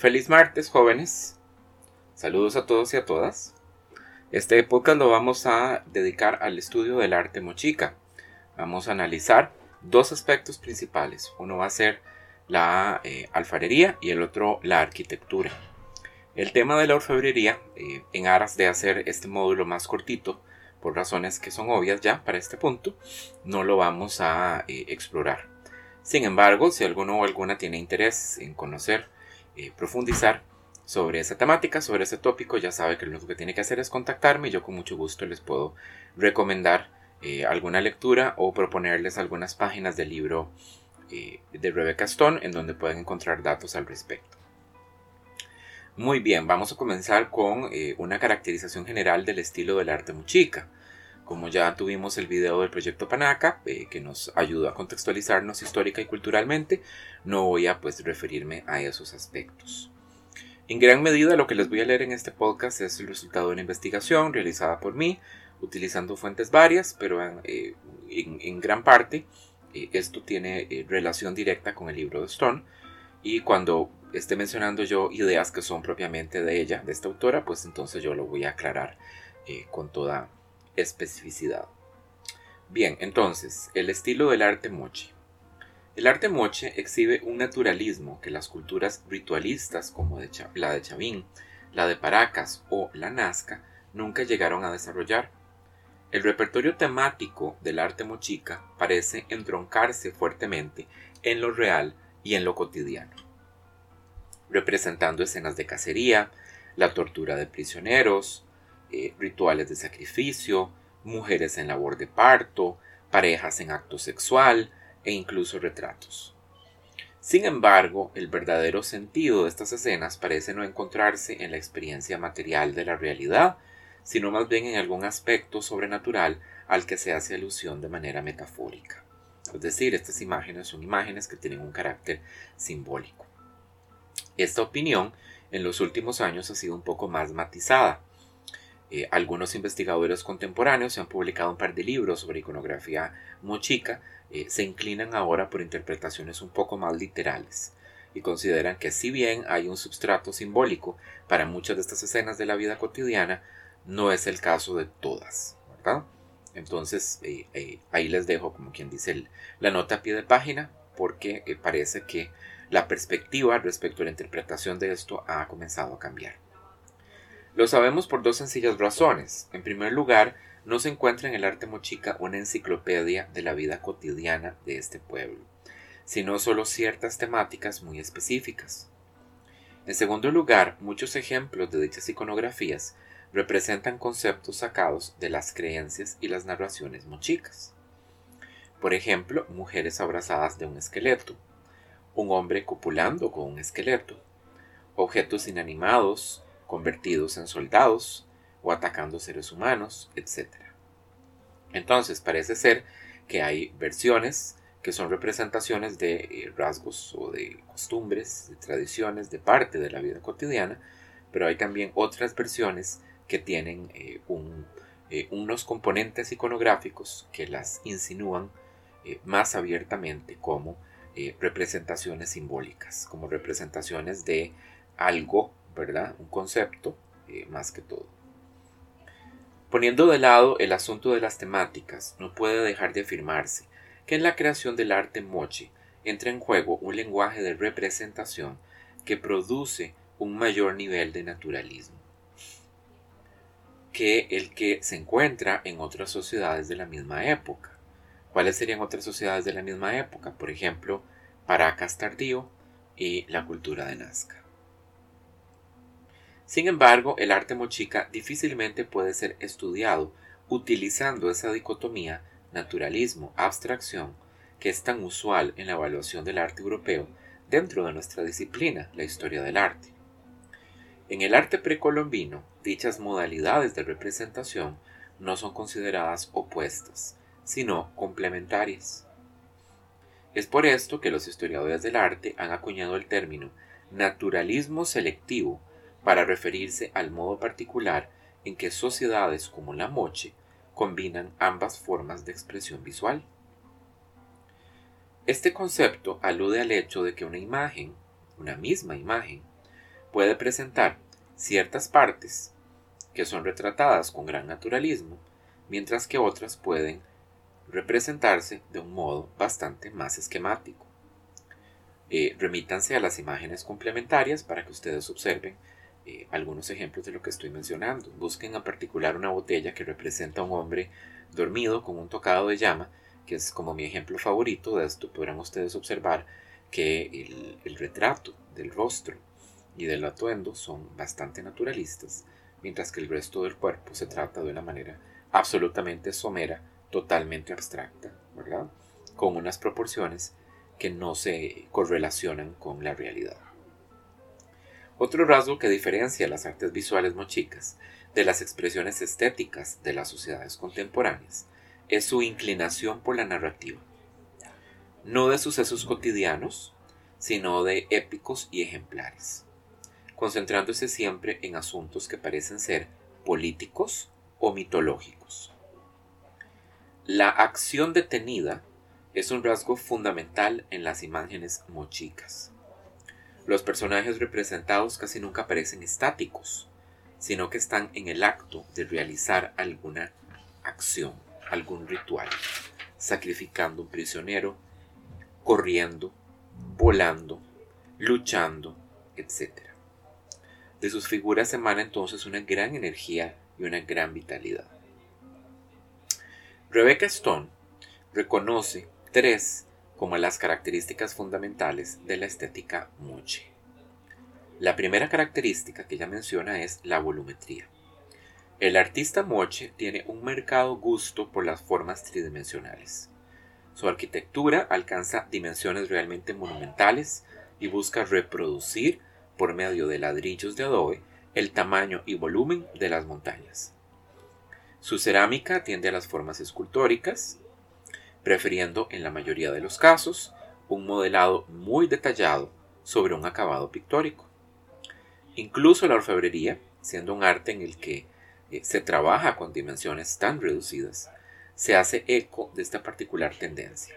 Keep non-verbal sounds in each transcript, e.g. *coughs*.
Feliz martes, jóvenes. Saludos a todos y a todas. Este podcast lo vamos a dedicar al estudio del arte mochica. Vamos a analizar dos aspectos principales. Uno va a ser la eh, alfarería y el otro la arquitectura. El tema de la orfebrería, eh, en aras de hacer este módulo más cortito, por razones que son obvias ya para este punto, no lo vamos a eh, explorar. Sin embargo, si alguno o alguna tiene interés en conocer, profundizar sobre esa temática, sobre ese tópico, ya sabe que lo que tiene que hacer es contactarme y yo con mucho gusto les puedo recomendar alguna lectura o proponerles algunas páginas del libro de Rebecca Stone en donde pueden encontrar datos al respecto. Muy bien, vamos a comenzar con eh, una caracterización general del estilo del arte muchica. Como ya tuvimos el video del proyecto Panaca, eh, que nos ayudó a contextualizarnos histórica y culturalmente, no voy a pues referirme a esos aspectos. En gran medida lo que les voy a leer en este podcast es el resultado de una investigación realizada por mí, utilizando fuentes varias, pero en, eh, en gran parte esto tiene relación directa con el libro de Stone, y cuando esté mencionando yo ideas que son propiamente de ella, de esta autora, pues entonces yo lo voy a aclarar eh, con toda especificidad. Bien, entonces, el estilo del arte moche. El arte moche exhibe un naturalismo que las culturas ritualistas como la de Chavín, la de Paracas o la Nazca nunca llegaron a desarrollar. El repertorio temático del arte mochica parece entroncarse fuertemente en lo real y en lo cotidiano representando escenas de cacería, la tortura de prisioneros, eh, rituales de sacrificio, mujeres en labor de parto, parejas en acto sexual e incluso retratos. Sin embargo, el verdadero sentido de estas escenas parece no encontrarse en la experiencia material de la realidad, sino más bien en algún aspecto sobrenatural al que se hace alusión de manera metafórica. Es decir, estas imágenes son imágenes que tienen un carácter simbólico. Esta opinión en los últimos años ha sido un poco más matizada. Eh, algunos investigadores contemporáneos se han publicado un par de libros sobre iconografía mochica, eh, se inclinan ahora por interpretaciones un poco más literales y consideran que si bien hay un substrato simbólico para muchas de estas escenas de la vida cotidiana, no es el caso de todas. Entonces eh, ahí les dejo como quien dice la nota a pie de página porque parece que la perspectiva respecto a la interpretación de esto ha comenzado a cambiar. Lo sabemos por dos sencillas razones. En primer lugar, no se encuentra en el arte mochica una enciclopedia de la vida cotidiana de este pueblo, sino solo ciertas temáticas muy específicas. En segundo lugar, muchos ejemplos de dichas iconografías representan conceptos sacados de las creencias y las narraciones mochicas. Por ejemplo, mujeres abrazadas de un esqueleto, un hombre copulando con un esqueleto, objetos inanimados convertidos en soldados o atacando seres humanos, etc. Entonces parece ser que hay versiones que son representaciones de eh, rasgos o de costumbres, de tradiciones, de parte de la vida cotidiana, pero hay también otras versiones que tienen eh, eh, unos componentes iconográficos que las insinúan más abiertamente como representaciones simbólicas, como representaciones de algo, Un concepto eh, más que todo. Poniendo de lado el asunto de las temáticas, no puede dejar de afirmarse que en la creación del arte mochi entra en juego un lenguaje de representación que produce un mayor nivel de naturalismo que el que se encuentra en otras sociedades de la misma época. ¿Cuáles serían otras sociedades de la misma época? Por ejemplo, Paracas tardío y la cultura de Nazca. Sin embargo, el arte mochica difícilmente puede ser estudiado utilizando esa dicotomía naturalismo-abstracción que es tan usual en la evaluación del arte europeo dentro de nuestra disciplina, la historia del arte. En el arte precolombino, dichas modalidades de representación no son consideradas opuestas, sino complementarias. Es por esto que los historiadores del arte han acuñado el término naturalismo selectivo para referirse al modo particular en que sociedades como la moche combinan ambas formas de expresión visual. Este concepto alude al hecho de que una imagen, una misma imagen, puede presentar ciertas partes que son retratadas con gran naturalismo, mientras que otras pueden representarse de un modo bastante más esquemático. Eh, remítanse a las imágenes complementarias para que ustedes observen eh, algunos ejemplos de lo que estoy mencionando. Busquen en particular una botella que representa a un hombre dormido con un tocado de llama, que es como mi ejemplo favorito. De esto podrán ustedes observar que el, el retrato del rostro y del atuendo son bastante naturalistas, mientras que el resto del cuerpo se trata de una manera absolutamente somera, totalmente abstracta, ¿verdad? Con unas proporciones que no se correlacionan con la realidad. Otro rasgo que diferencia las artes visuales mochicas de las expresiones estéticas de las sociedades contemporáneas es su inclinación por la narrativa, no de sucesos cotidianos, sino de épicos y ejemplares, concentrándose siempre en asuntos que parecen ser políticos o mitológicos. La acción detenida es un rasgo fundamental en las imágenes mochicas. Los personajes representados casi nunca parecen estáticos, sino que están en el acto de realizar alguna acción, algún ritual, sacrificando un prisionero, corriendo, volando, luchando, etc. De sus figuras emana entonces una gran energía y una gran vitalidad. Rebecca Stone reconoce tres como las características fundamentales de la estética moche. La primera característica que ella menciona es la volumetría. El artista moche tiene un marcado gusto por las formas tridimensionales. Su arquitectura alcanza dimensiones realmente monumentales y busca reproducir, por medio de ladrillos de adobe, el tamaño y volumen de las montañas. Su cerámica tiende a las formas escultóricas, prefiriendo en la mayoría de los casos un modelado muy detallado sobre un acabado pictórico. Incluso la orfebrería, siendo un arte en el que eh, se trabaja con dimensiones tan reducidas, se hace eco de esta particular tendencia.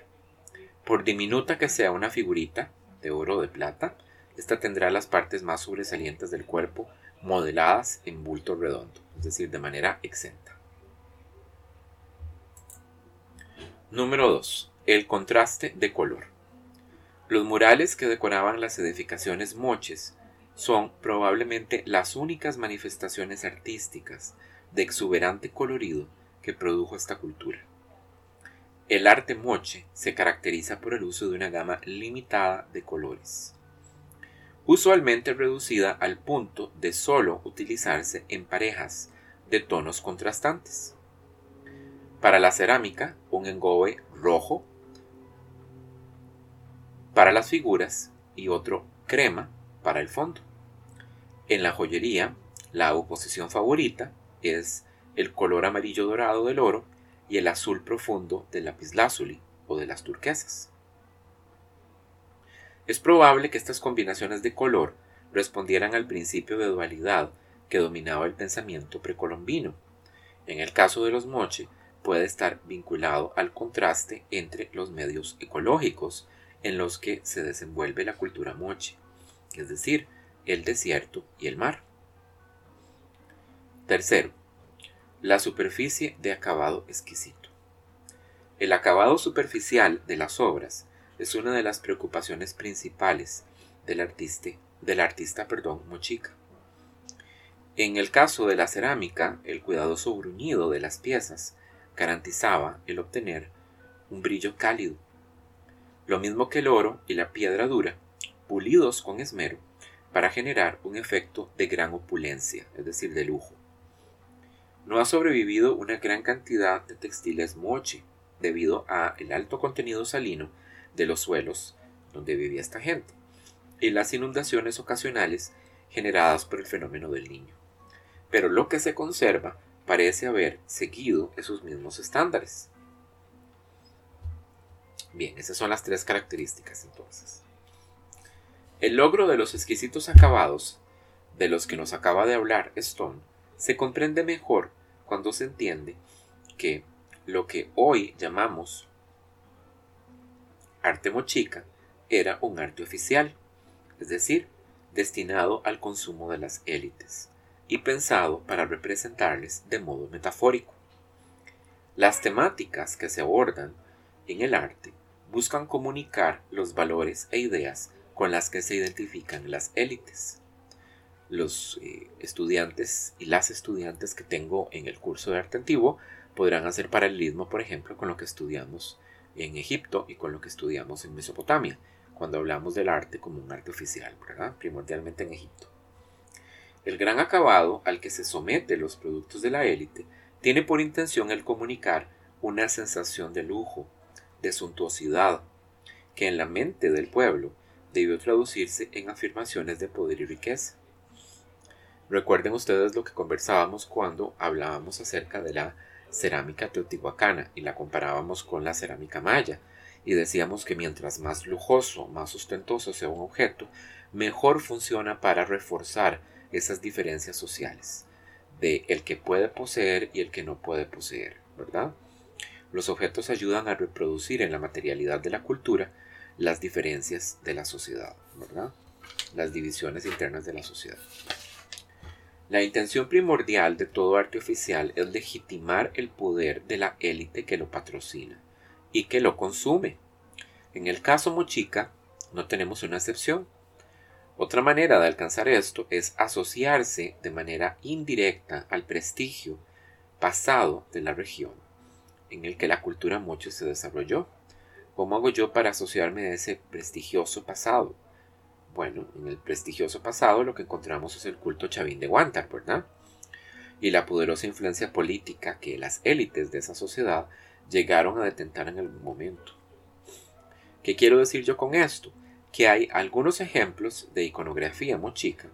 Por diminuta que sea una figurita de oro o de plata, esta tendrá las partes más sobresalientes del cuerpo modeladas en bulto redondo, es decir, de manera exenta. Número 2. El contraste de color. Los murales que decoraban las edificaciones moches son probablemente las únicas manifestaciones artísticas de exuberante colorido que produjo esta cultura. El arte moche se caracteriza por el uso de una gama limitada de colores usualmente reducida al punto de solo utilizarse en parejas de tonos contrastantes. Para la cerámica, un engobe rojo. Para las figuras y otro crema para el fondo. En la joyería, la oposición favorita es el color amarillo dorado del oro y el azul profundo del lapislázuli o de las turquesas. Es probable que estas combinaciones de color respondieran al principio de dualidad que dominaba el pensamiento precolombino. En el caso de los moche, puede estar vinculado al contraste entre los medios ecológicos en los que se desenvuelve la cultura moche, es decir, el desierto y el mar. Tercero, la superficie de acabado exquisito. El acabado superficial de las obras es una de las preocupaciones principales del artista, del artista perdón, mochica. En el caso de la cerámica, el cuidadoso bruñido de las piezas garantizaba el obtener un brillo cálido, lo mismo que el oro y la piedra dura, pulidos con esmero para generar un efecto de gran opulencia, es decir, de lujo. No ha sobrevivido una gran cantidad de textiles moche debido a el alto contenido salino de los suelos donde vivía esta gente y las inundaciones ocasionales generadas por el fenómeno del niño. Pero lo que se conserva parece haber seguido esos mismos estándares. Bien, esas son las tres características entonces. El logro de los exquisitos acabados de los que nos acaba de hablar Stone se comprende mejor cuando se entiende que lo que hoy llamamos arte mochica era un arte oficial, es decir, destinado al consumo de las élites y pensado para representarles de modo metafórico. Las temáticas que se abordan en el arte buscan comunicar los valores e ideas con las que se identifican las élites. Los eh, estudiantes y las estudiantes que tengo en el curso de arte antiguo podrán hacer paralelismo, por ejemplo, con lo que estudiamos en Egipto y con lo que estudiamos en Mesopotamia, cuando hablamos del arte como un arte oficial, primordialmente en Egipto. El gran acabado al que se someten los productos de la élite tiene por intención el comunicar una sensación de lujo, de suntuosidad, que en la mente del pueblo debió traducirse en afirmaciones de poder y riqueza. Recuerden ustedes lo que conversábamos cuando hablábamos acerca de la cerámica teotihuacana y la comparábamos con la cerámica maya, y decíamos que mientras más lujoso, más ostentoso sea un objeto, mejor funciona para reforzar esas diferencias sociales de el que puede poseer y el que no puede poseer, ¿verdad? Los objetos ayudan a reproducir en la materialidad de la cultura las diferencias de la sociedad, ¿verdad? Las divisiones internas de la sociedad. La intención primordial de todo arte oficial es legitimar el poder de la élite que lo patrocina y que lo consume. En el caso Mochica, no tenemos una excepción. Otra manera de alcanzar esto es asociarse de manera indirecta al prestigio pasado de la región en el que la cultura moche se desarrolló. ¿Cómo hago yo para asociarme a ese prestigioso pasado? Bueno, en el prestigioso pasado lo que encontramos es el culto chavín de Guantar, ¿verdad? Y la poderosa influencia política que las élites de esa sociedad llegaron a detentar en algún momento. ¿Qué quiero decir yo con esto? Que hay algunos ejemplos de iconografía mochica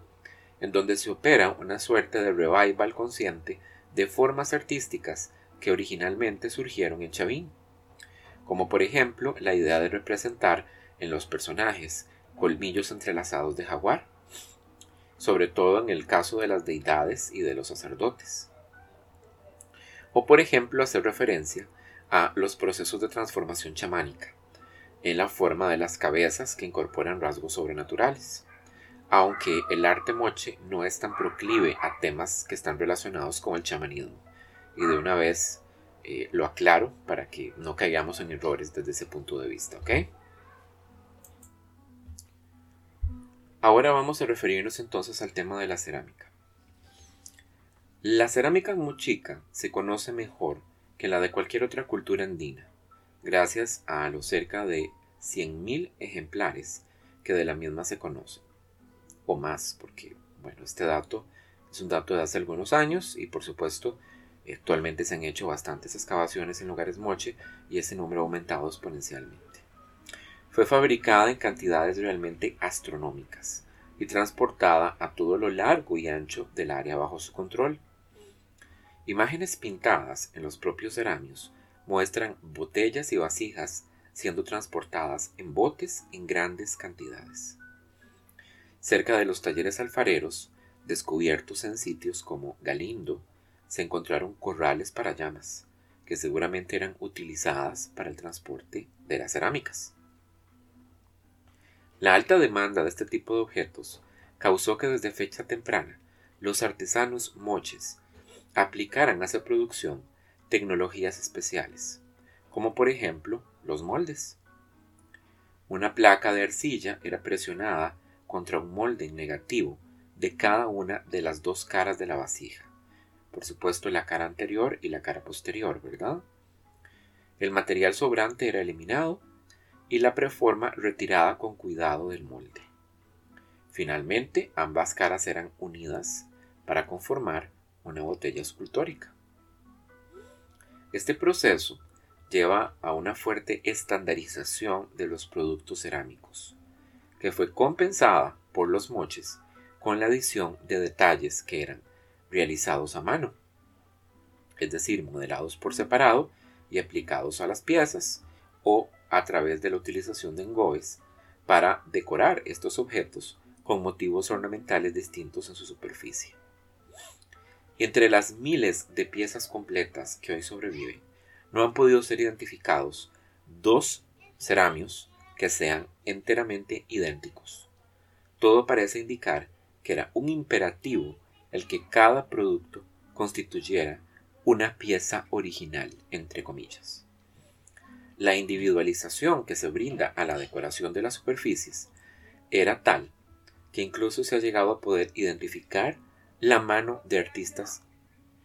en donde se opera una suerte de revival consciente de formas artísticas que originalmente surgieron en Chavín, como por ejemplo la idea de representar en los personajes colmillos entrelazados de jaguar, sobre todo en el caso de las deidades y de los sacerdotes. O por ejemplo hacer referencia a los procesos de transformación chamánica, en la forma de las cabezas que incorporan rasgos sobrenaturales, aunque el arte moche no es tan proclive a temas que están relacionados con el chamanismo y de una vez eh, lo aclaro para que no caigamos en errores desde ese punto de vista, ¿ok? Ahora vamos a referirnos entonces al tema de la cerámica. La cerámica muchica se conoce mejor que la de cualquier otra cultura andina, gracias a los cerca de 100.000 ejemplares que de la misma se conocen, o más, porque, bueno, este dato es un dato de hace algunos años y por supuesto Actualmente se han hecho bastantes excavaciones en lugares moche y ese número ha aumentado exponencialmente. Fue fabricada en cantidades realmente astronómicas y transportada a todo lo largo y ancho del área bajo su control. Imágenes pintadas en los propios ceramios muestran botellas y vasijas siendo transportadas en botes en grandes cantidades. Cerca de los talleres alfareros, descubiertos en sitios como Galindo, se encontraron corrales para llamas, que seguramente eran utilizadas para el transporte de las cerámicas. La alta demanda de este tipo de objetos causó que desde fecha temprana los artesanos moches aplicaran a su producción tecnologías especiales, como por ejemplo los moldes. Una placa de arcilla era presionada contra un molde negativo de cada una de las dos caras de la vasija por supuesto la cara anterior y la cara posterior, ¿verdad? El material sobrante era eliminado y la preforma retirada con cuidado del molde. Finalmente, ambas caras eran unidas para conformar una botella escultórica. Este proceso lleva a una fuerte estandarización de los productos cerámicos, que fue compensada por los moches con la adición de detalles que eran realizados a mano, es decir, modelados por separado y aplicados a las piezas o a través de la utilización de engobes para decorar estos objetos con motivos ornamentales distintos en su superficie. Entre las miles de piezas completas que hoy sobreviven, no han podido ser identificados dos ceramios que sean enteramente idénticos. todo parece indicar que era un imperativo el que cada producto constituyera una pieza original, entre comillas. La individualización que se brinda a la decoración de las superficies era tal que incluso se ha llegado a poder identificar la mano de artistas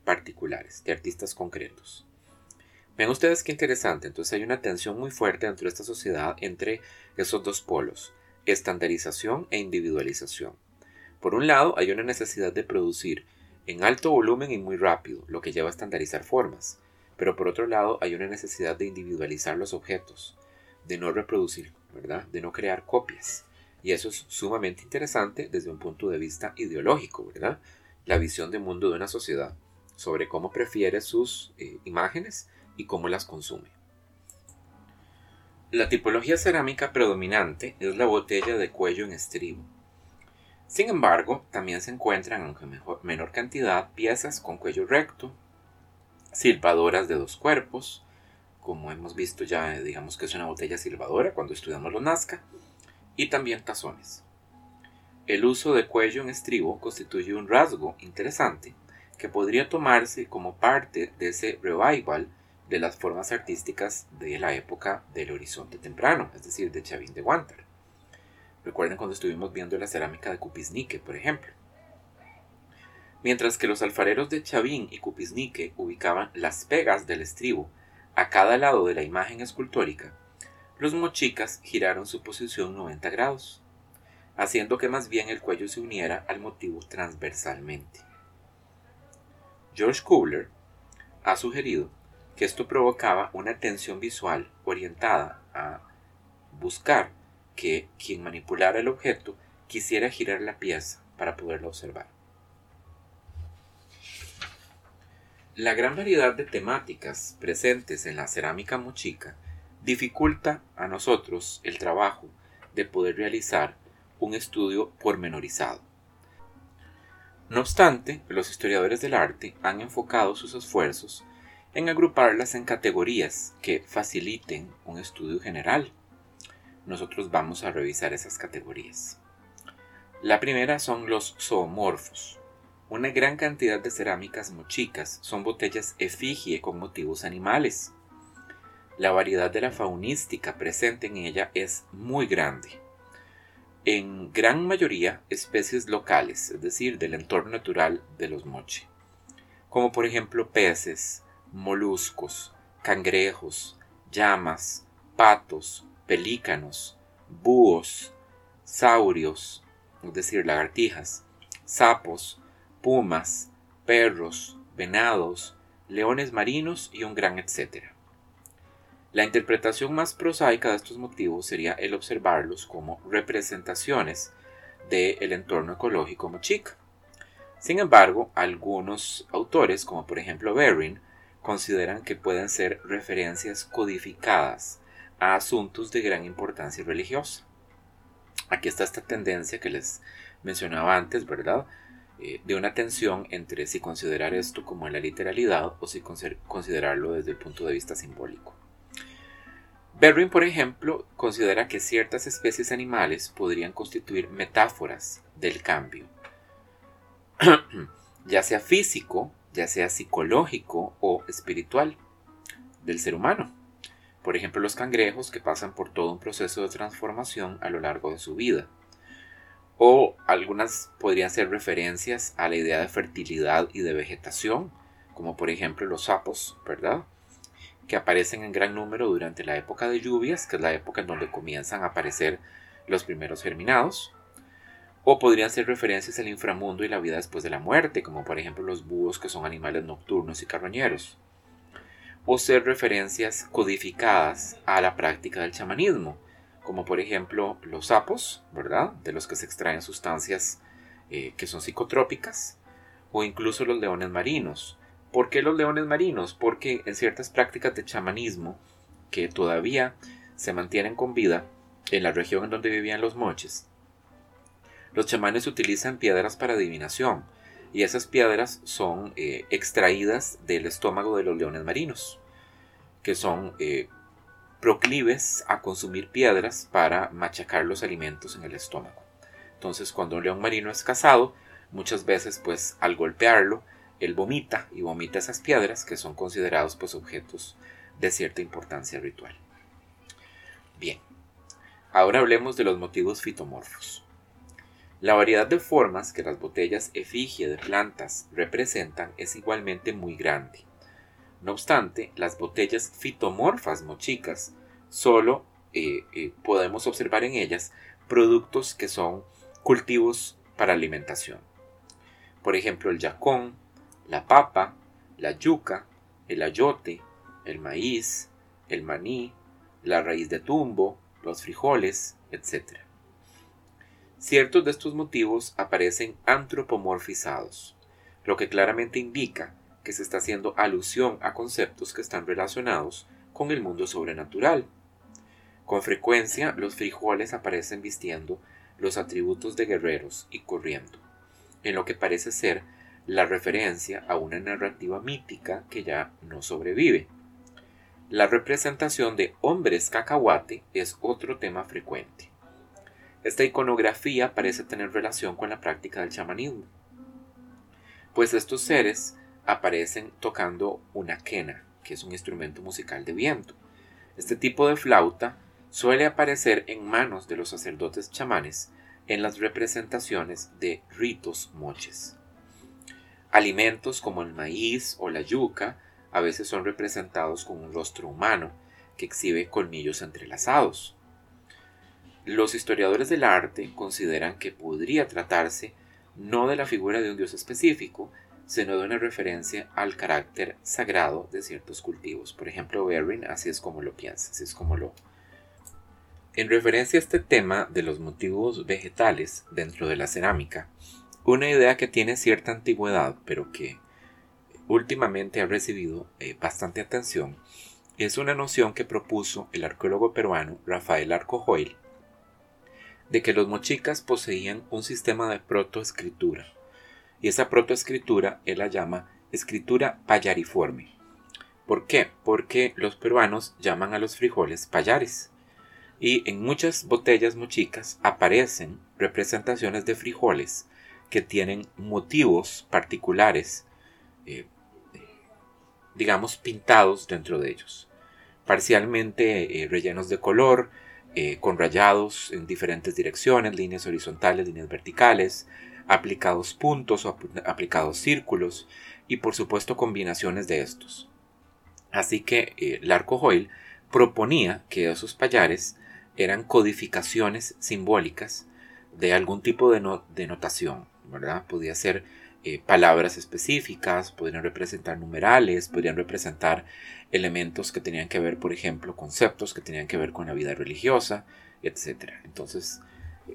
particulares, de artistas concretos. Vean ustedes qué interesante, entonces hay una tensión muy fuerte dentro de esta sociedad entre esos dos polos, estandarización e individualización. Por un lado, hay una necesidad de producir en alto volumen y muy rápido, lo que lleva a estandarizar formas, pero por otro lado hay una necesidad de individualizar los objetos, de no reproducir, ¿verdad? De no crear copias. Y eso es sumamente interesante desde un punto de vista ideológico, ¿verdad? La visión de mundo de una sociedad sobre cómo prefiere sus eh, imágenes y cómo las consume. La tipología cerámica predominante es la botella de cuello en estribo. Sin embargo, también se encuentran, aunque en menor cantidad, piezas con cuello recto, silbadoras de dos cuerpos, como hemos visto ya, digamos que es una botella silbadora cuando estudiamos los Nazca, y también tazones. El uso de cuello en estribo constituye un rasgo interesante que podría tomarse como parte de ese revival de las formas artísticas de la época del horizonte temprano, es decir, de Chavín de Guantar. Recuerden cuando estuvimos viendo la cerámica de Cupisnique, por ejemplo. Mientras que los alfareros de Chavín y Cupisnique ubicaban las pegas del estribo a cada lado de la imagen escultórica, los mochicas giraron su posición 90 grados, haciendo que más bien el cuello se uniera al motivo transversalmente. George Kubler ha sugerido que esto provocaba una tensión visual orientada a buscar que quien manipulara el objeto quisiera girar la pieza para poderla observar. La gran variedad de temáticas presentes en la cerámica mochica dificulta a nosotros el trabajo de poder realizar un estudio pormenorizado. No obstante, los historiadores del arte han enfocado sus esfuerzos en agruparlas en categorías que faciliten un estudio general. Nosotros vamos a revisar esas categorías. La primera son los zoomorfos. Una gran cantidad de cerámicas mochicas son botellas efigie con motivos animales. La variedad de la faunística presente en ella es muy grande. En gran mayoría especies locales, es decir, del entorno natural de los mochi, como por ejemplo peces, moluscos, cangrejos, llamas, patos, pelícanos, búhos, saurios, es decir, lagartijas, sapos, pumas, perros, venados, leones marinos y un gran etcétera. La interpretación más prosaica de estos motivos sería el observarlos como representaciones del entorno ecológico mochica. Sin embargo, algunos autores, como por ejemplo Bering, consideran que pueden ser referencias codificadas a asuntos de gran importancia religiosa. Aquí está esta tendencia que les mencionaba antes, ¿verdad? Eh, de una tensión entre si considerar esto como en la literalidad o si considerarlo desde el punto de vista simbólico. Berwin, por ejemplo, considera que ciertas especies animales podrían constituir metáforas del cambio, *clears throat* ya sea físico ya sea psicológico o espiritual del ser humano. Por ejemplo, los cangrejos que pasan por todo un proceso de transformación a lo largo de su vida. O algunas podrían ser referencias a la idea de fertilidad y de vegetación, como por ejemplo los sapos, ¿verdad? Que aparecen en gran número durante la época de lluvias, que es la época en donde comienzan a aparecer los primeros germinados. O podrían ser referencias al inframundo y la vida después de la muerte, como por ejemplo los búhos que son animales nocturnos y carroñeros. O ser referencias codificadas a la práctica del chamanismo, como por ejemplo los sapos, ¿verdad? De los que se extraen sustancias eh, que son psicotrópicas, o incluso los leones marinos. ¿Por qué los leones marinos? Porque en ciertas prácticas de chamanismo que todavía se mantienen con vida en la región en donde vivían los moches, los chamanes utilizan piedras para adivinación y esas piedras son eh, extraídas del estómago de los leones marinos, que son eh, proclives a consumir piedras para machacar los alimentos en el estómago. Entonces, cuando un león marino es cazado, muchas veces, pues, al golpearlo, él vomita y vomita esas piedras que son considerados, pues, objetos de cierta importancia ritual. Bien, ahora hablemos de los motivos fitomorfos. La variedad de formas que las botellas efigie de plantas representan es igualmente muy grande. No obstante, las botellas fitomorfas mochicas solo eh, eh, podemos observar en ellas productos que son cultivos para alimentación. Por ejemplo, el yacón, la papa, la yuca, el ayote, el maíz, el maní, la raíz de tumbo, los frijoles, etc. Ciertos de estos motivos aparecen antropomorfizados, lo que claramente indica que se está haciendo alusión a conceptos que están relacionados con el mundo sobrenatural. Con frecuencia los frijoles aparecen vistiendo los atributos de guerreros y corriendo, en lo que parece ser la referencia a una narrativa mítica que ya no sobrevive. La representación de hombres cacahuate es otro tema frecuente. Esta iconografía parece tener relación con la práctica del chamanismo, pues estos seres aparecen tocando una quena, que es un instrumento musical de viento. Este tipo de flauta suele aparecer en manos de los sacerdotes chamanes en las representaciones de ritos moches. Alimentos como el maíz o la yuca a veces son representados con un rostro humano que exhibe colmillos entrelazados. Los historiadores del arte consideran que podría tratarse no de la figura de un dios específico, sino de una referencia al carácter sagrado de ciertos cultivos. Por ejemplo, Berrin así es como lo piensa, así es como lo... En referencia a este tema de los motivos vegetales dentro de la cerámica, una idea que tiene cierta antigüedad, pero que últimamente ha recibido eh, bastante atención, es una noción que propuso el arqueólogo peruano Rafael Arcojoil de que los mochicas poseían un sistema de protoescritura, y esa protoescritura él la llama escritura payariforme. ¿Por qué? Porque los peruanos llaman a los frijoles payares, y en muchas botellas mochicas aparecen representaciones de frijoles que tienen motivos particulares, eh, digamos, pintados dentro de ellos, parcialmente eh, rellenos de color, eh, con rayados en diferentes direcciones, líneas horizontales, líneas verticales, aplicados puntos o aplicados círculos y por supuesto combinaciones de estos. Así que Larco Hoyle proponía que esos payares eran codificaciones simbólicas de algún tipo de, notación, ¿verdad? Podía ser eh, palabras específicas, podrían representar numerales, podrían representar elementos que tenían que ver, por ejemplo, conceptos que tenían que ver con la vida religiosa, etc. Entonces,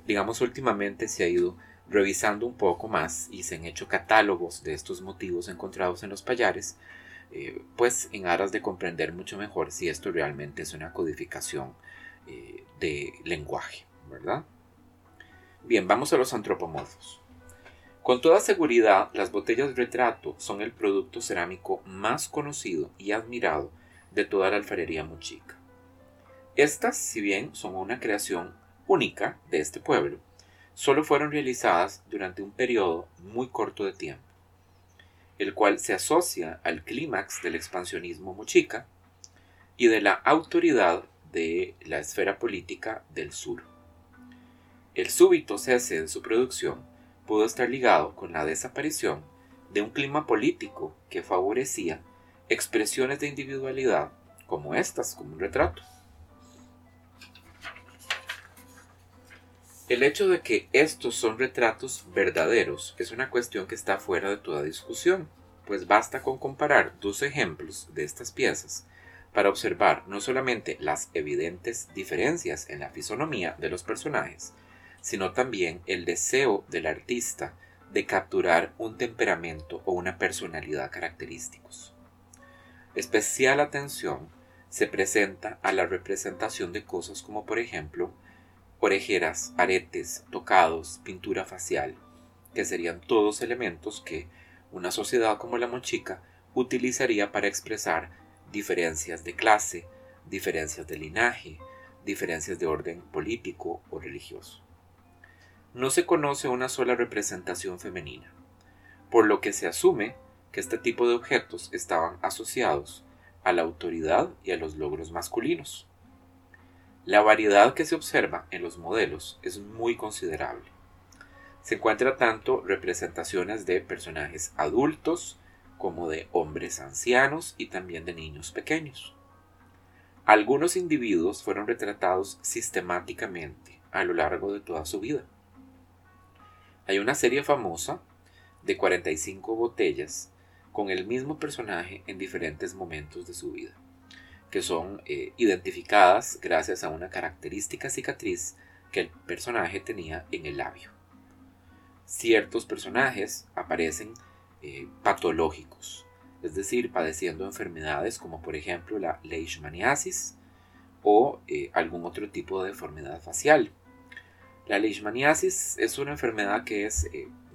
digamos, últimamente se ha ido revisando un poco más y se han hecho catálogos de estos motivos encontrados en los payares, eh, pues en aras de comprender mucho mejor si esto realmente es una codificación eh, de lenguaje, ¿verdad? Bien, vamos a los antropomorfos. Con toda seguridad, las botellas retrato son el producto cerámico más conocido y admirado de toda la alfarería mochica. Estas, si bien son una creación única de este pueblo, solo fueron realizadas durante un periodo muy corto de tiempo, el cual se asocia al clímax del expansionismo mochica y de la autoridad de la esfera política del sur. El súbito cese de su producción pudo estar ligado con la desaparición de un clima político que favorecía expresiones de individualidad como estas, como un retrato. El hecho de que estos son retratos verdaderos es una cuestión que está fuera de toda discusión, pues basta con comparar dos ejemplos de estas piezas para observar no solamente las evidentes diferencias en la fisonomía de los personajes, sino también el deseo del artista de capturar un temperamento o una personalidad característicos. Especial atención se presenta a la representación de cosas como por ejemplo orejeras, aretes, tocados, pintura facial, que serían todos elementos que una sociedad como la mochica utilizaría para expresar diferencias de clase, diferencias de linaje, diferencias de orden político o religioso. No se conoce una sola representación femenina, por lo que se asume que este tipo de objetos estaban asociados a la autoridad y a los logros masculinos. La variedad que se observa en los modelos es muy considerable. Se encuentra tanto representaciones de personajes adultos como de hombres ancianos y también de niños pequeños. Algunos individuos fueron retratados sistemáticamente a lo largo de toda su vida. Hay una serie famosa de 45 botellas con el mismo personaje en diferentes momentos de su vida, que son eh, identificadas gracias a una característica cicatriz que el personaje tenía en el labio. Ciertos personajes aparecen eh, patológicos, es decir, padeciendo enfermedades como por ejemplo la leishmaniasis o eh, algún otro tipo de deformidad facial. La leishmaniasis es una enfermedad que es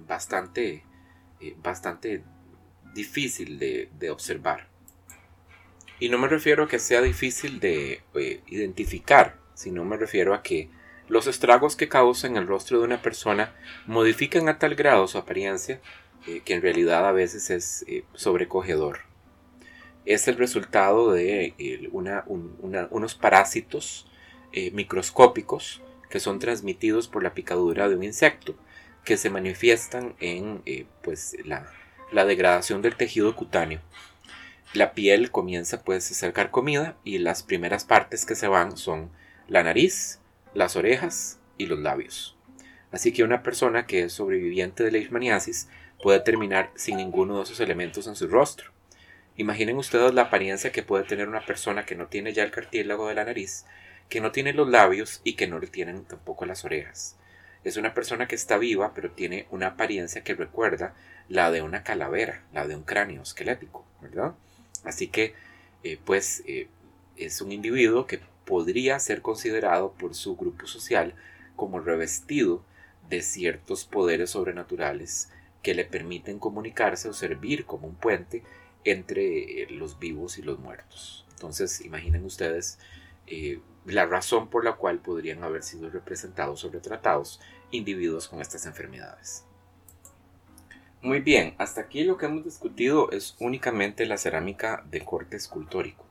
bastante, bastante difícil de, observar. Y no me refiero a que sea difícil de eh, identificar, sino me refiero a que los estragos que causan el rostro de una persona modifican a tal grado su apariencia eh, que en realidad a veces es eh, sobrecogedor. Es el resultado de unos parásitos microscópicos que son transmitidos por la picadura de un insecto, que se manifiestan en pues, la, la degradación del tejido cutáneo. La piel comienza pues a ser carcomida y las primeras partes que se van son la nariz, las orejas y los labios. Así que una persona que es sobreviviente de leishmaniasis puede terminar sin ninguno de esos elementos en su rostro. Imaginen ustedes la apariencia que puede tener una persona que no tiene ya el cartílago de la nariz, que no tiene los labios y que no le tienen tampoco las orejas. Es una persona que está viva, pero tiene una apariencia que recuerda la de una calavera, la de un cráneo esquelético, ¿verdad? Así que, eh, pues, eh, es un individuo que podría ser considerado por su grupo social como revestido de ciertos poderes sobrenaturales que le permiten comunicarse o servir como un puente entre eh, los vivos y los muertos. Entonces, imaginen ustedes la razón por la cual podrían haber sido representados o retratados individuos con estas enfermedades. Muy bien, hasta aquí lo que hemos discutido es únicamente la cerámica de corte escultórico.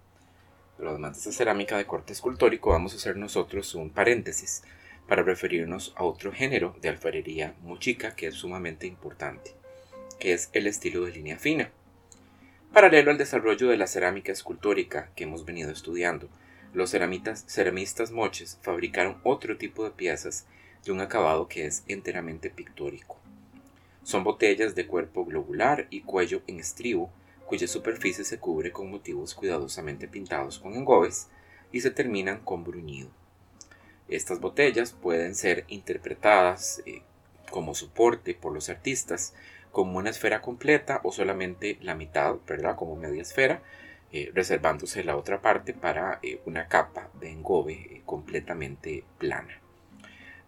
Pero además de esta cerámica de corte escultórico, vamos a hacer nosotros un paréntesis para referirnos a otro género de alfarería mochica que es sumamente importante, que es el estilo de línea fina. Paralelo al desarrollo de la cerámica escultórica que hemos venido estudiando, los ceramistas moches fabricaron otro tipo de piezas de un acabado que es enteramente pictórico. Son botellas de cuerpo globular y cuello en estribo, cuya superficie se cubre con motivos cuidadosamente pintados con engobes y se terminan con bruñido. Estas botellas pueden ser interpretadas eh, como soporte por los artistas como una esfera completa o solamente la mitad, ¿verdad? Como media esfera, eh, reservándose la otra parte para eh, una capa de engobe completamente plana.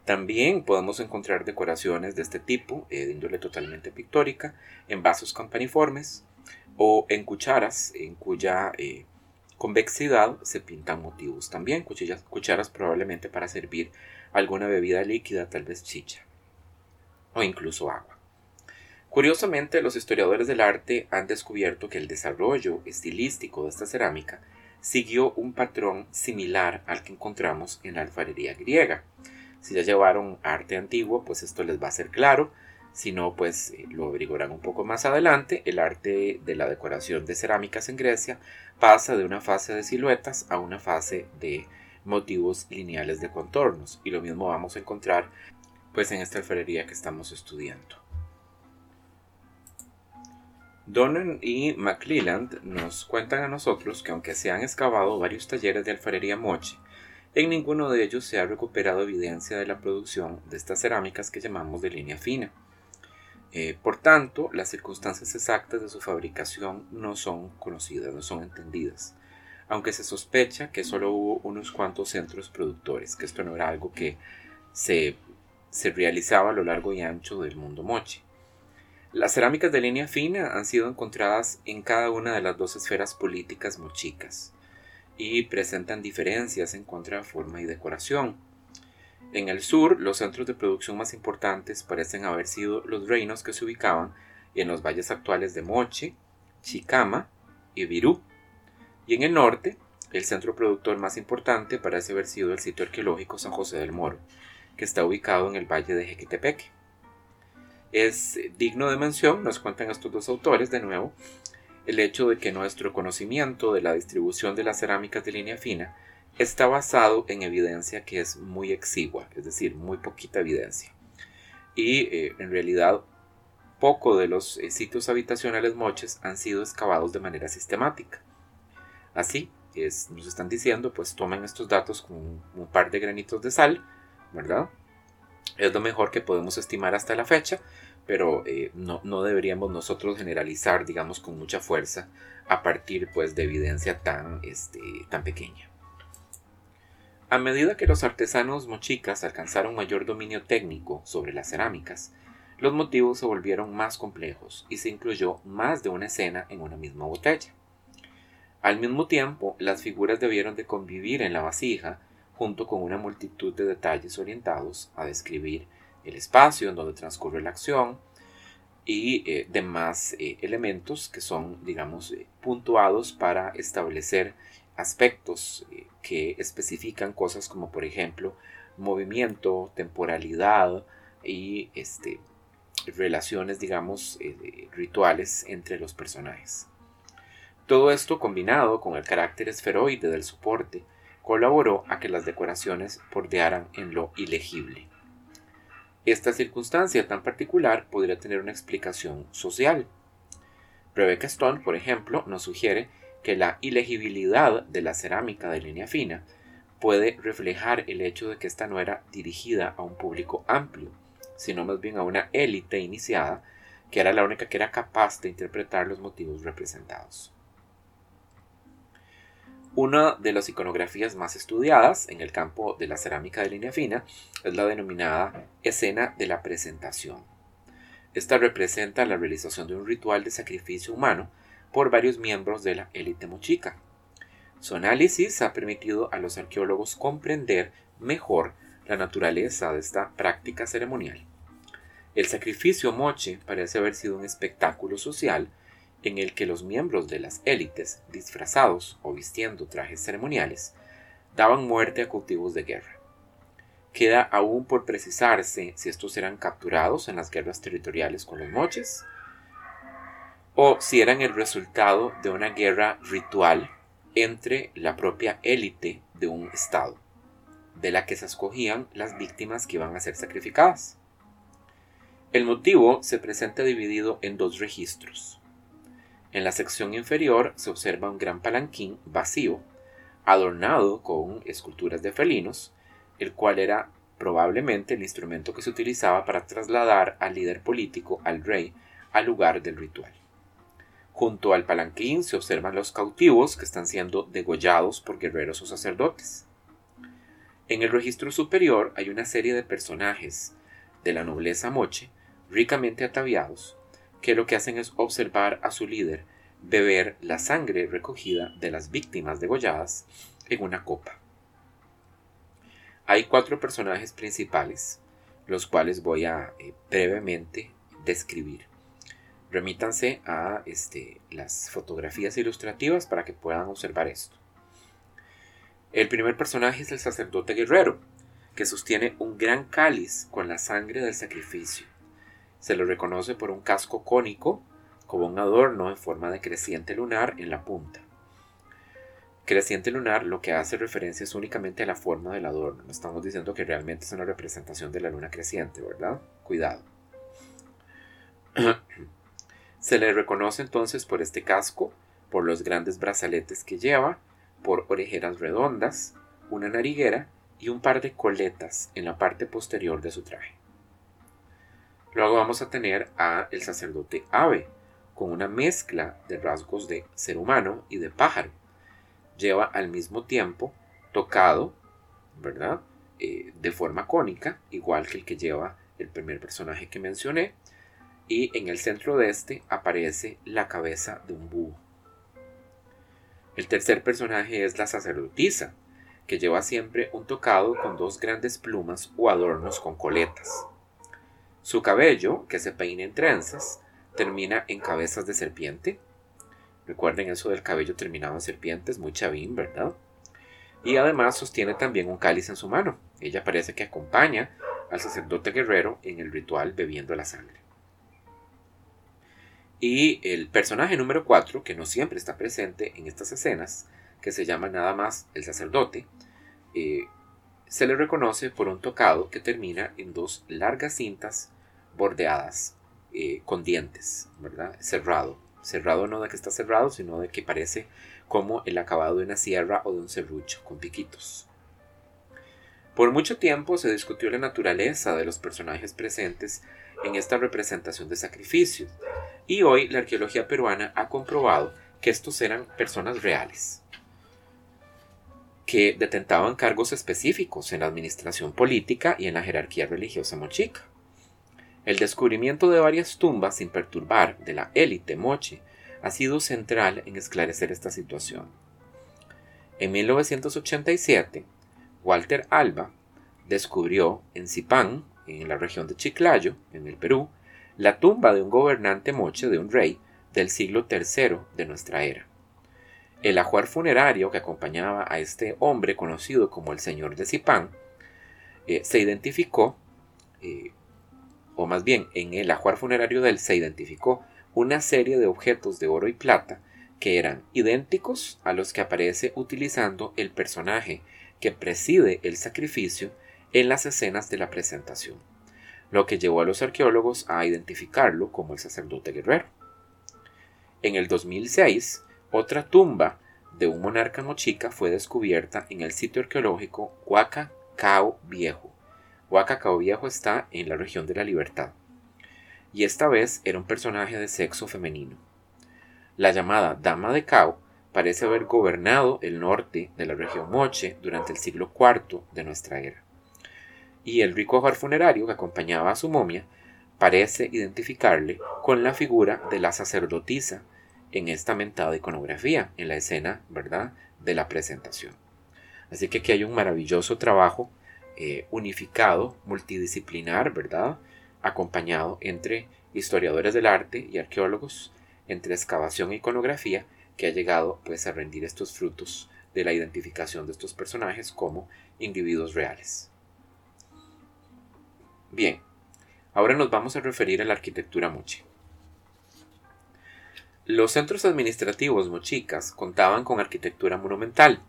También podemos encontrar decoraciones de este tipo, eh, de índole totalmente pictórica, en vasos campaniformes o en cucharas, en cuya eh, convexidad se pintan motivos también, cucharas probablemente para servir alguna bebida líquida, tal vez chicha, o incluso agua. Curiosamente, los historiadores del arte han descubierto que el desarrollo estilístico de esta cerámica siguió un patrón similar al que encontramos en la alfarería griega, si ya llevaron arte antiguo, pues esto les va a ser claro. Si no, pues eh, lo averiguarán un poco más adelante. El arte de la decoración de cerámicas en Grecia pasa de una fase de siluetas a una fase de motivos lineales de contornos. Y lo mismo vamos a encontrar pues en esta alfarería que estamos estudiando. Donnan y McClelland nos cuentan a nosotros que aunque se han excavado varios talleres de alfarería moche en ninguno de ellos se ha recuperado evidencia de la producción de estas cerámicas que llamamos de línea fina. Eh, por tanto, las circunstancias exactas de su fabricación no son conocidas, no son entendidas, aunque se sospecha que solo hubo unos cuantos centros productores, que esto no era algo que se, se realizaba a lo largo y ancho del mundo mochi. Las cerámicas de línea fina han sido encontradas en cada una de las dos esferas políticas mochicas, y presentan diferencias en cuanto a forma y decoración. En el sur, los centros de producción más importantes parecen haber sido los reinos que se ubicaban en los valles actuales de Moche, Chicama y Virú. Y en el norte, el centro productor más importante parece haber sido el sitio arqueológico San José del Moro, que está ubicado en el valle de Jequitepeque. Es digno de mención, nos cuentan estos dos autores de nuevo, el hecho de que nuestro conocimiento de la distribución de las cerámicas de línea fina está basado en evidencia que es muy exigua, es decir, muy poquita evidencia. Y eh, en realidad poco de los eh, sitios habitacionales moches han sido excavados de manera sistemática. Así, es, nos están diciendo, pues tomen estos datos con un, par de granitos de sal, ¿verdad? Es lo mejor que podemos estimar hasta la fecha, pero eh, no, no, deberíamos nosotros generalizar, digamos, con mucha fuerza a partir pues de evidencia tan, este, tan pequeña. A medida que los artesanos mochicas alcanzaron mayor dominio técnico sobre las cerámicas, los motivos se volvieron más complejos y se incluyó más de una escena en una misma botella. Al mismo tiempo, las figuras debieron de convivir en la vasija junto con una multitud de detalles orientados a describir el espacio en donde transcurre la acción y eh, demás eh, elementos que son, digamos, eh, puntuados para establecer aspectos que especifican cosas como por ejemplo movimiento, temporalidad y este, relaciones digamos rituales entre los personajes. Todo esto combinado con el carácter esferoide del soporte colaboró a que las decoraciones bordearan en lo ilegible. Esta circunstancia tan particular podría tener una explicación social. Rebecca Stone, por ejemplo, nos sugiere que la ilegibilidad de la cerámica de línea fina puede reflejar el hecho de que esta no era dirigida a un público amplio, sino más bien a una élite iniciada que era la única que era capaz de interpretar los motivos representados. Una de las iconografías más estudiadas en el campo de la cerámica de línea fina es la denominada escena de la presentación. Esta representa la realización de un ritual de sacrificio humano por varios miembros de la élite mochica. Su análisis ha permitido a los arqueólogos comprender mejor la naturaleza de esta práctica ceremonial. El sacrificio moche parece haber sido un espectáculo social en el que los miembros de las élites, disfrazados o vistiendo trajes ceremoniales, daban muerte a cultivos de guerra. Queda aún por precisarse si estos eran capturados en las guerras territoriales con los moches o si eran el resultado de una guerra ritual entre la propia élite de un estado, de la que se escogían las víctimas que iban a ser sacrificadas. El motivo se presenta dividido en dos registros. En la sección inferior se observa un gran palanquín vacío, adornado con esculturas de felinos, el cual era probablemente el instrumento que se utilizaba para trasladar al líder político, al rey, al lugar del ritual. Junto al palanquín se observan los cautivos que están siendo degollados por guerreros o sacerdotes. En el registro superior hay una serie de personajes de la nobleza moche, ricamente ataviados, que lo que hacen es observar a su líder beber la sangre recogida de las víctimas degolladas en una copa. Hay cuatro personajes principales, los cuales voy a eh, brevemente describir remítanse a este, las fotografías ilustrativas para que puedan observar esto. El primer personaje es el sacerdote guerrero, que sostiene un gran cáliz con la sangre del sacrificio. Se lo reconoce por un casco cónico como un adorno en forma de creciente lunar en la punta. Creciente lunar lo que hace referencia es únicamente a la forma del adorno. No estamos diciendo que realmente es una representación de la luna creciente, ¿verdad? Cuidado. *clears throat* Se le reconoce entonces por este casco, por los grandes brazaletes que lleva, por orejeras redondas, una nariguera y un par de coletas en la parte posterior de su traje. Luego vamos a tener a el sacerdote ave, con una mezcla de rasgos de ser humano y de pájaro. Lleva al mismo tiempo tocado, ¿verdad? Eh, de forma cónica, igual que el que lleva el primer personaje que mencioné, y en el centro de este aparece la cabeza de un búho. El tercer personaje es la sacerdotisa, que lleva siempre un tocado con dos grandes plumas o adornos con coletas. Su cabello, que se peina en trenzas, termina en cabezas de serpiente. Recuerden eso del cabello terminado en serpientes, muy chavín, ¿verdad? Y además sostiene también un cáliz en su mano. Ella parece que acompaña al sacerdote guerrero en el ritual bebiendo la sangre. Y el personaje número 4, que no siempre está presente en estas escenas, que se llama nada más el sacerdote, eh, se le reconoce por un tocado que termina en dos largas cintas bordeadas eh, con dientes, ¿verdad? Cerrado. Cerrado no de que está cerrado, sino de que parece como el acabado de una sierra o de un serrucho, con piquitos. Por mucho tiempo se discutió la naturaleza de los personajes presentes en esta representación de sacrificios, y hoy la arqueología peruana ha comprobado que estos eran personas reales, que detentaban cargos específicos en la administración política y en la jerarquía religiosa mochica. El descubrimiento de varias tumbas sin perturbar de la élite moche ha sido central en esclarecer esta situación. En 1987, Walter Alba descubrió en Zipán, en la región de Chiclayo, en el Perú, la tumba de un gobernante moche de un rey del siglo III de nuestra era. El ajuar funerario que acompañaba a este hombre conocido como el Señor de Zipán eh, se identificó, eh, o más bien en el ajuar funerario de él se identificó una serie de objetos de oro y plata que eran idénticos a los que aparece utilizando el personaje que preside el sacrificio en las escenas de la presentación, lo que llevó a los arqueólogos a identificarlo como el sacerdote guerrero. En el 2006, otra tumba de un monarca mochica fue descubierta en el sitio arqueológico Huaca Cao Viejo. Huaca Cao Viejo está en la región de la Libertad. Y esta vez era un personaje de sexo femenino. La llamada Dama de Cao parece haber gobernado el norte de la región Moche durante el siglo IV de nuestra era y el rico hogar funerario que acompañaba a su momia parece identificarle con la figura de la sacerdotisa en esta mentada iconografía, en la escena, ¿verdad?, de la presentación. Así que aquí hay un maravilloso trabajo eh, unificado, multidisciplinar, ¿verdad?, acompañado entre historiadores del arte y arqueólogos, entre excavación e iconografía, que ha llegado pues a rendir estos frutos de la identificación de estos personajes como individuos reales. Bien, ahora nos vamos a referir a la arquitectura moche. Los centros administrativos mochicas contaban con arquitectura monumental,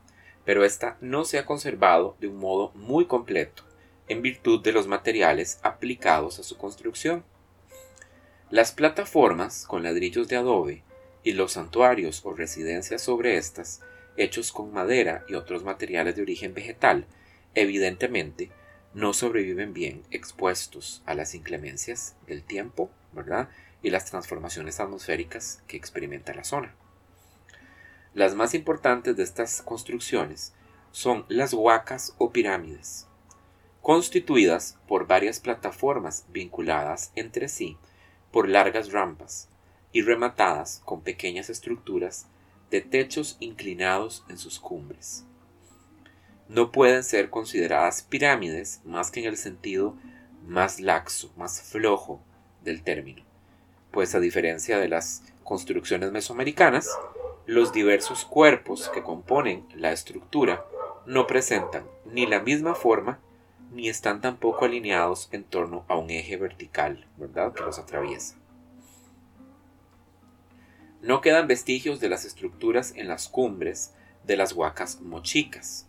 pero esta no se ha conservado de un modo muy completo en virtud de los materiales aplicados a su construcción. Las plataformas con ladrillos de adobe y los santuarios o residencias sobre estas, hechos con madera y otros materiales de origen vegetal, evidentemente no sobreviven bien expuestos a las inclemencias del tiempo, ¿verdad? Y las transformaciones atmosféricas que experimenta la zona. Las más importantes de estas construcciones son las huacas o pirámides, constituidas por varias plataformas vinculadas entre sí por largas rampas y rematadas con pequeñas estructuras de techos inclinados en sus cumbres. No pueden ser consideradas pirámides más que en el sentido más laxo, más flojo del término, pues a diferencia de las construcciones mesoamericanas, los diversos cuerpos que componen la estructura no presentan ni la misma forma ni están tampoco alineados en torno a un eje vertical, ¿verdad?, que los atraviesa. No quedan vestigios de las estructuras en las cumbres de las huacas mochicas,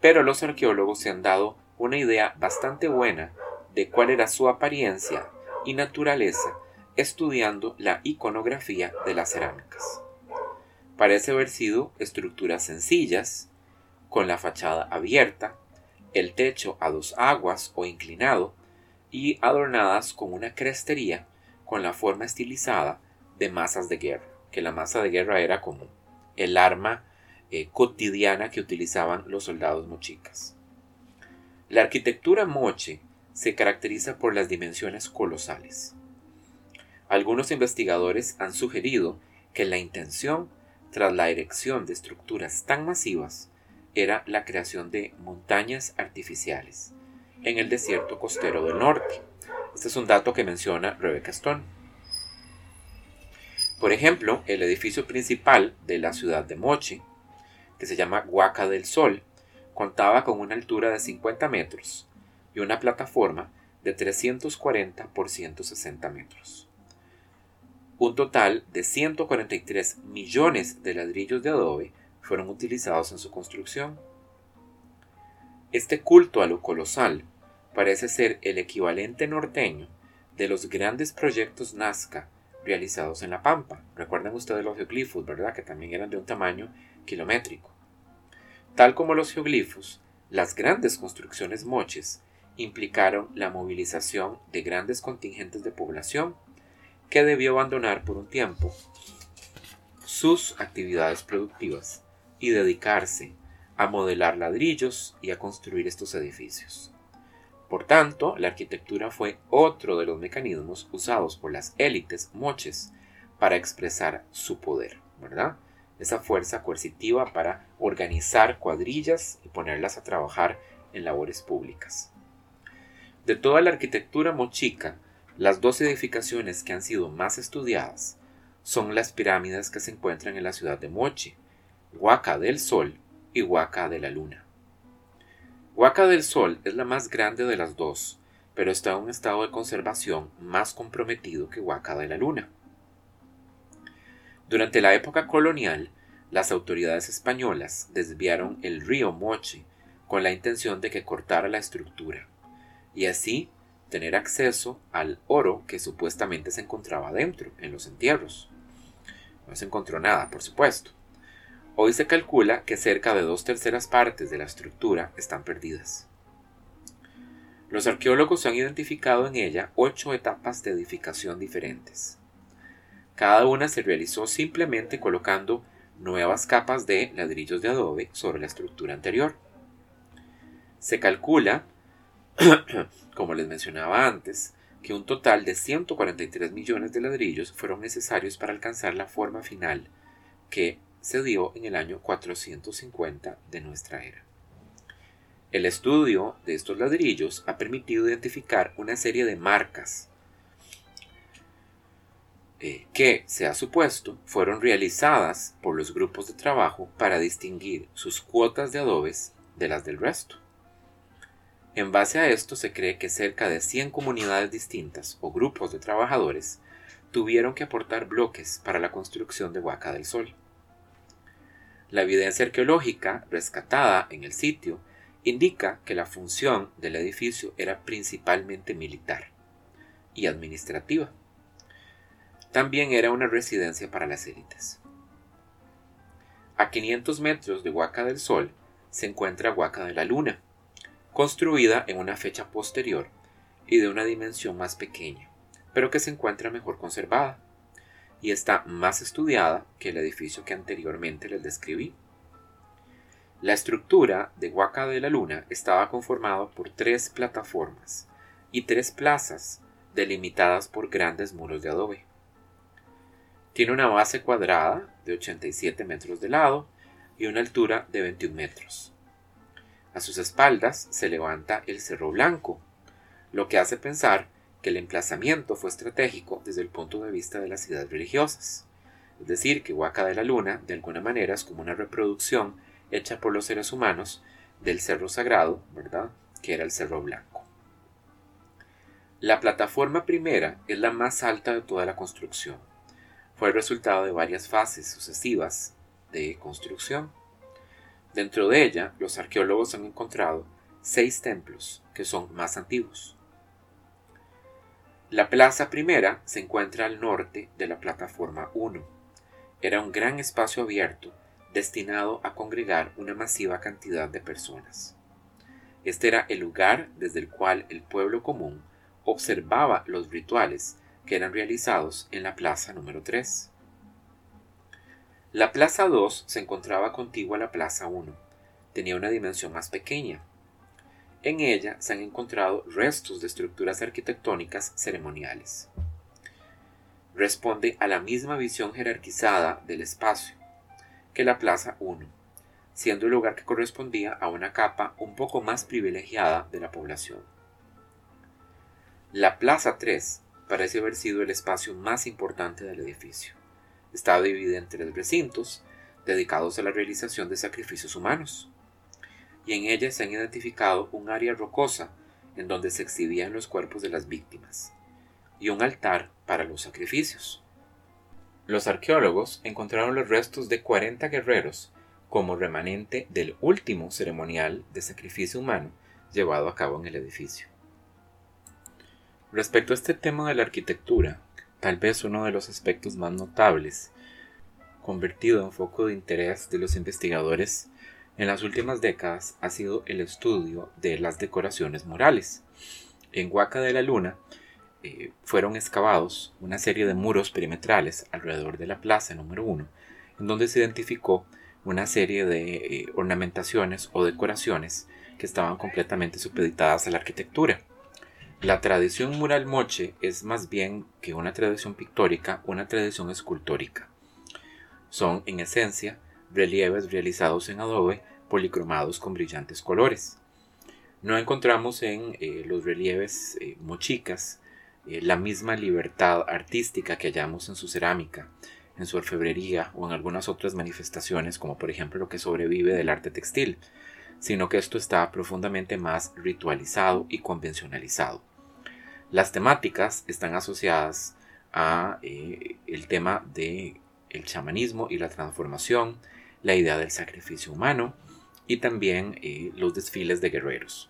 pero los arqueólogos se han dado una idea bastante buena de cuál era su apariencia y naturaleza estudiando la iconografía de las cerámicas. Parece haber sido estructuras sencillas, con la fachada abierta, el techo a dos aguas o inclinado, y adornadas con una crestería con la forma estilizada de masas de guerra, que la masa de guerra era como el arma eh, cotidiana que utilizaban los soldados mochicas. La arquitectura moche se caracteriza por las dimensiones colosales. Algunos investigadores han sugerido que la intención tras la erección de estructuras tan masivas era la creación de montañas artificiales en el desierto costero del norte. Este es un dato que menciona Rebecca Stone. Por ejemplo, el edificio principal de la ciudad de Mochi, que se llama Huaca del Sol, contaba con una altura de 50 metros y una plataforma de 340 por 160 metros. Un total de 143 millones de ladrillos de adobe fueron utilizados en su construcción. Este culto a lo colosal parece ser el equivalente norteño de los grandes proyectos Nazca realizados en La Pampa. Recuerden ustedes los geoglifos, ¿verdad? Que también eran de un tamaño kilométrico. Tal como los geoglifos, las grandes construcciones moches implicaron la movilización de grandes contingentes de población que debió abandonar por un tiempo sus actividades productivas y dedicarse a modelar ladrillos y a construir estos edificios. Por tanto, la arquitectura fue otro de los mecanismos usados por las élites moches para expresar su poder, ¿verdad? Esa fuerza coercitiva para organizar cuadrillas y ponerlas a trabajar en labores públicas. De toda la arquitectura mochica, las dos edificaciones que han sido más estudiadas son las pirámides que se encuentran en la ciudad de Mochi, Huaca del Sol y Huaca de la Luna. Huaca del Sol es la más grande de las dos, pero está en un estado de conservación más comprometido que Huaca de la Luna. Durante la época colonial, las autoridades españolas desviaron el río Mochi con la intención de que cortara la estructura y así tener acceso al oro que supuestamente se encontraba dentro, en los entierros. No se encontró nada, por supuesto. Hoy se calcula que cerca de dos terceras partes de la estructura están perdidas. Los arqueólogos han identificado en ella ocho etapas de edificación diferentes. Cada una se realizó simplemente colocando nuevas capas de ladrillos de adobe sobre la estructura anterior. Se calcula *coughs* como les mencionaba antes, que un total de 143 millones de ladrillos fueron necesarios para alcanzar la forma final que se dio en el año 450 de nuestra era. El estudio de estos ladrillos ha permitido identificar una serie de marcas eh, que, se ha supuesto, fueron realizadas por los grupos de trabajo para distinguir sus cuotas de adobes de las del resto. En base a esto se cree que cerca de 100 comunidades distintas o grupos de trabajadores tuvieron que aportar bloques para la construcción de Huaca del Sol. La evidencia arqueológica rescatada en el sitio indica que la función del edificio era principalmente militar y administrativa. También era una residencia para las élites. A 500 metros de Huaca del Sol se encuentra Huaca de la Luna, construida en una fecha posterior y de una dimensión más pequeña, pero que se encuentra mejor conservada y está más estudiada que el edificio que anteriormente les describí. La estructura de Huaca de la Luna estaba conformada por tres plataformas y tres plazas delimitadas por grandes muros de adobe. Tiene una base cuadrada de 87 metros de lado y una altura de 21 metros. A sus espaldas se levanta el Cerro Blanco, lo que hace pensar que el emplazamiento fue estratégico desde el punto de vista de las ciudades religiosas. Es decir, que Huaca de la Luna, de alguna manera, es como una reproducción hecha por los seres humanos del Cerro Sagrado, ¿verdad? Que era el Cerro Blanco. La plataforma primera es la más alta de toda la construcción. Fue el resultado de varias fases sucesivas de construcción. Dentro de ella, los arqueólogos han encontrado seis templos que son más antiguos. La plaza primera se encuentra al norte de la plataforma 1. Era un gran espacio abierto destinado a congregar una masiva cantidad de personas. Este era el lugar desde el cual el pueblo común observaba los rituales que eran realizados en la plaza número 3. La plaza 2 se encontraba contigua a la plaza 1. Tenía una dimensión más pequeña. En ella se han encontrado restos de estructuras arquitectónicas ceremoniales. Responde a la misma visión jerarquizada del espacio que la plaza 1, siendo el lugar que correspondía a una capa un poco más privilegiada de la población. La Plaza 3 parece haber sido el espacio más importante del edificio. Estaba dividida en tres recintos dedicados a la realización de sacrificios humanos, y en ella se han identificado un área rocosa en donde se exhibían los cuerpos de las víctimas, y un altar para los sacrificios. Los arqueólogos encontraron los restos de 40 guerreros como remanente del último ceremonial de sacrificio humano llevado a cabo en el edificio. Respecto a este tema de la arquitectura, tal vez uno de los aspectos más notables, convertido en foco de interés de los investigadores en las últimas décadas, ha sido el estudio de las decoraciones murales. En Huaca de la Luna eh, fueron excavados una serie de muros perimetrales alrededor de la plaza número 1, en donde se identificó una serie de eh, ornamentaciones o decoraciones que estaban completamente supeditadas a la arquitectura. La tradición mural moche es más bien que una tradición pictórica, una tradición escultórica. Son, en esencia, relieves realizados en adobe policromados con brillantes colores. No encontramos en eh, los relieves eh, mochicas eh, la misma libertad artística que hallamos en su cerámica, en su orfebrería o en algunas otras manifestaciones, como por ejemplo lo que sobrevive del arte textil, sino que esto está profundamente más ritualizado y convencionalizado. Las temáticas están asociadas a eh, el tema de el chamanismo y la transformación, la idea del sacrificio humano y también eh, los desfiles de guerreros.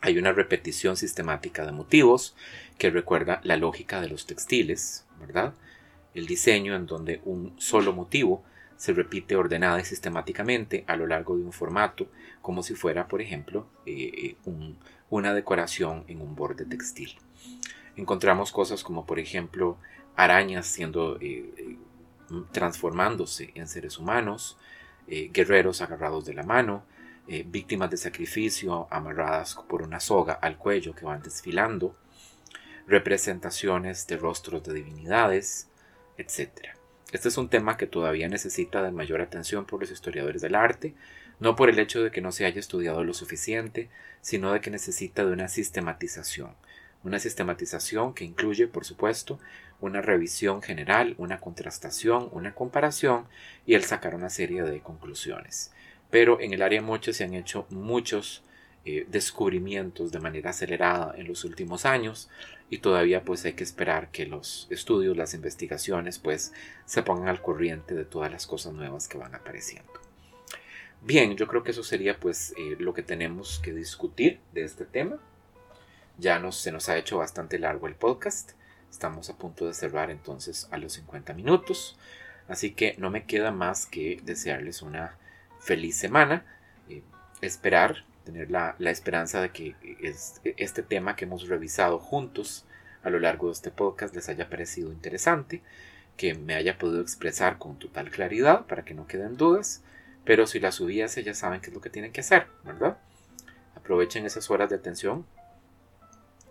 Hay una repetición sistemática de motivos que recuerda la lógica de los textiles, ¿verdad? El diseño en donde un solo motivo se repite ordenada y sistemáticamente a lo largo de un formato, como si fuera, por ejemplo, eh, un, una decoración en un borde textil. Encontramos cosas como por ejemplo arañas siendo eh, eh, transformándose en seres humanos, eh, guerreros agarrados de la mano, víctimas de sacrificio amarradas por una soga al cuello que van desfilando, representaciones de rostros de divinidades, etc. Este es un tema que todavía necesita de mayor atención por los historiadores del arte, no por el hecho de que no se haya estudiado lo suficiente, sino de que necesita de una sistematización. Una sistematización que incluye, por supuesto, una revisión general, una contrastación, una comparación y el sacar una serie de conclusiones. Pero en el área moche se han hecho muchos eh, descubrimientos de manera acelerada en los últimos años y todavía pues hay que esperar que los estudios, las investigaciones pues se pongan al corriente de todas las cosas nuevas que van apareciendo. Bien, yo creo que eso sería pues eh, lo que tenemos que discutir de este tema. Ya nos, se nos ha hecho bastante largo el podcast. Estamos a punto de cerrar entonces a los 50 minutos. Así que no me queda más que desearles una feliz semana. Eh, esperar, tener la, la, esperanza de que este tema que hemos revisado juntos a lo largo de este podcast les haya parecido interesante, que me haya podido expresar con total claridad para que no queden dudas pero si la subiese ya saben qué es lo que tienen que hacer, ¿verdad? Aprovechen esas horas de atención.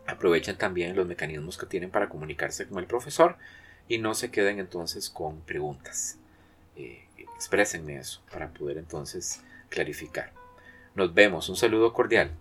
Aprovechen también los mecanismos que tienen para comunicarse con el profesor y no se queden entonces con preguntas. Eh, exprésenme eso para poder entonces clarificar. Nos vemos. Un saludo cordial.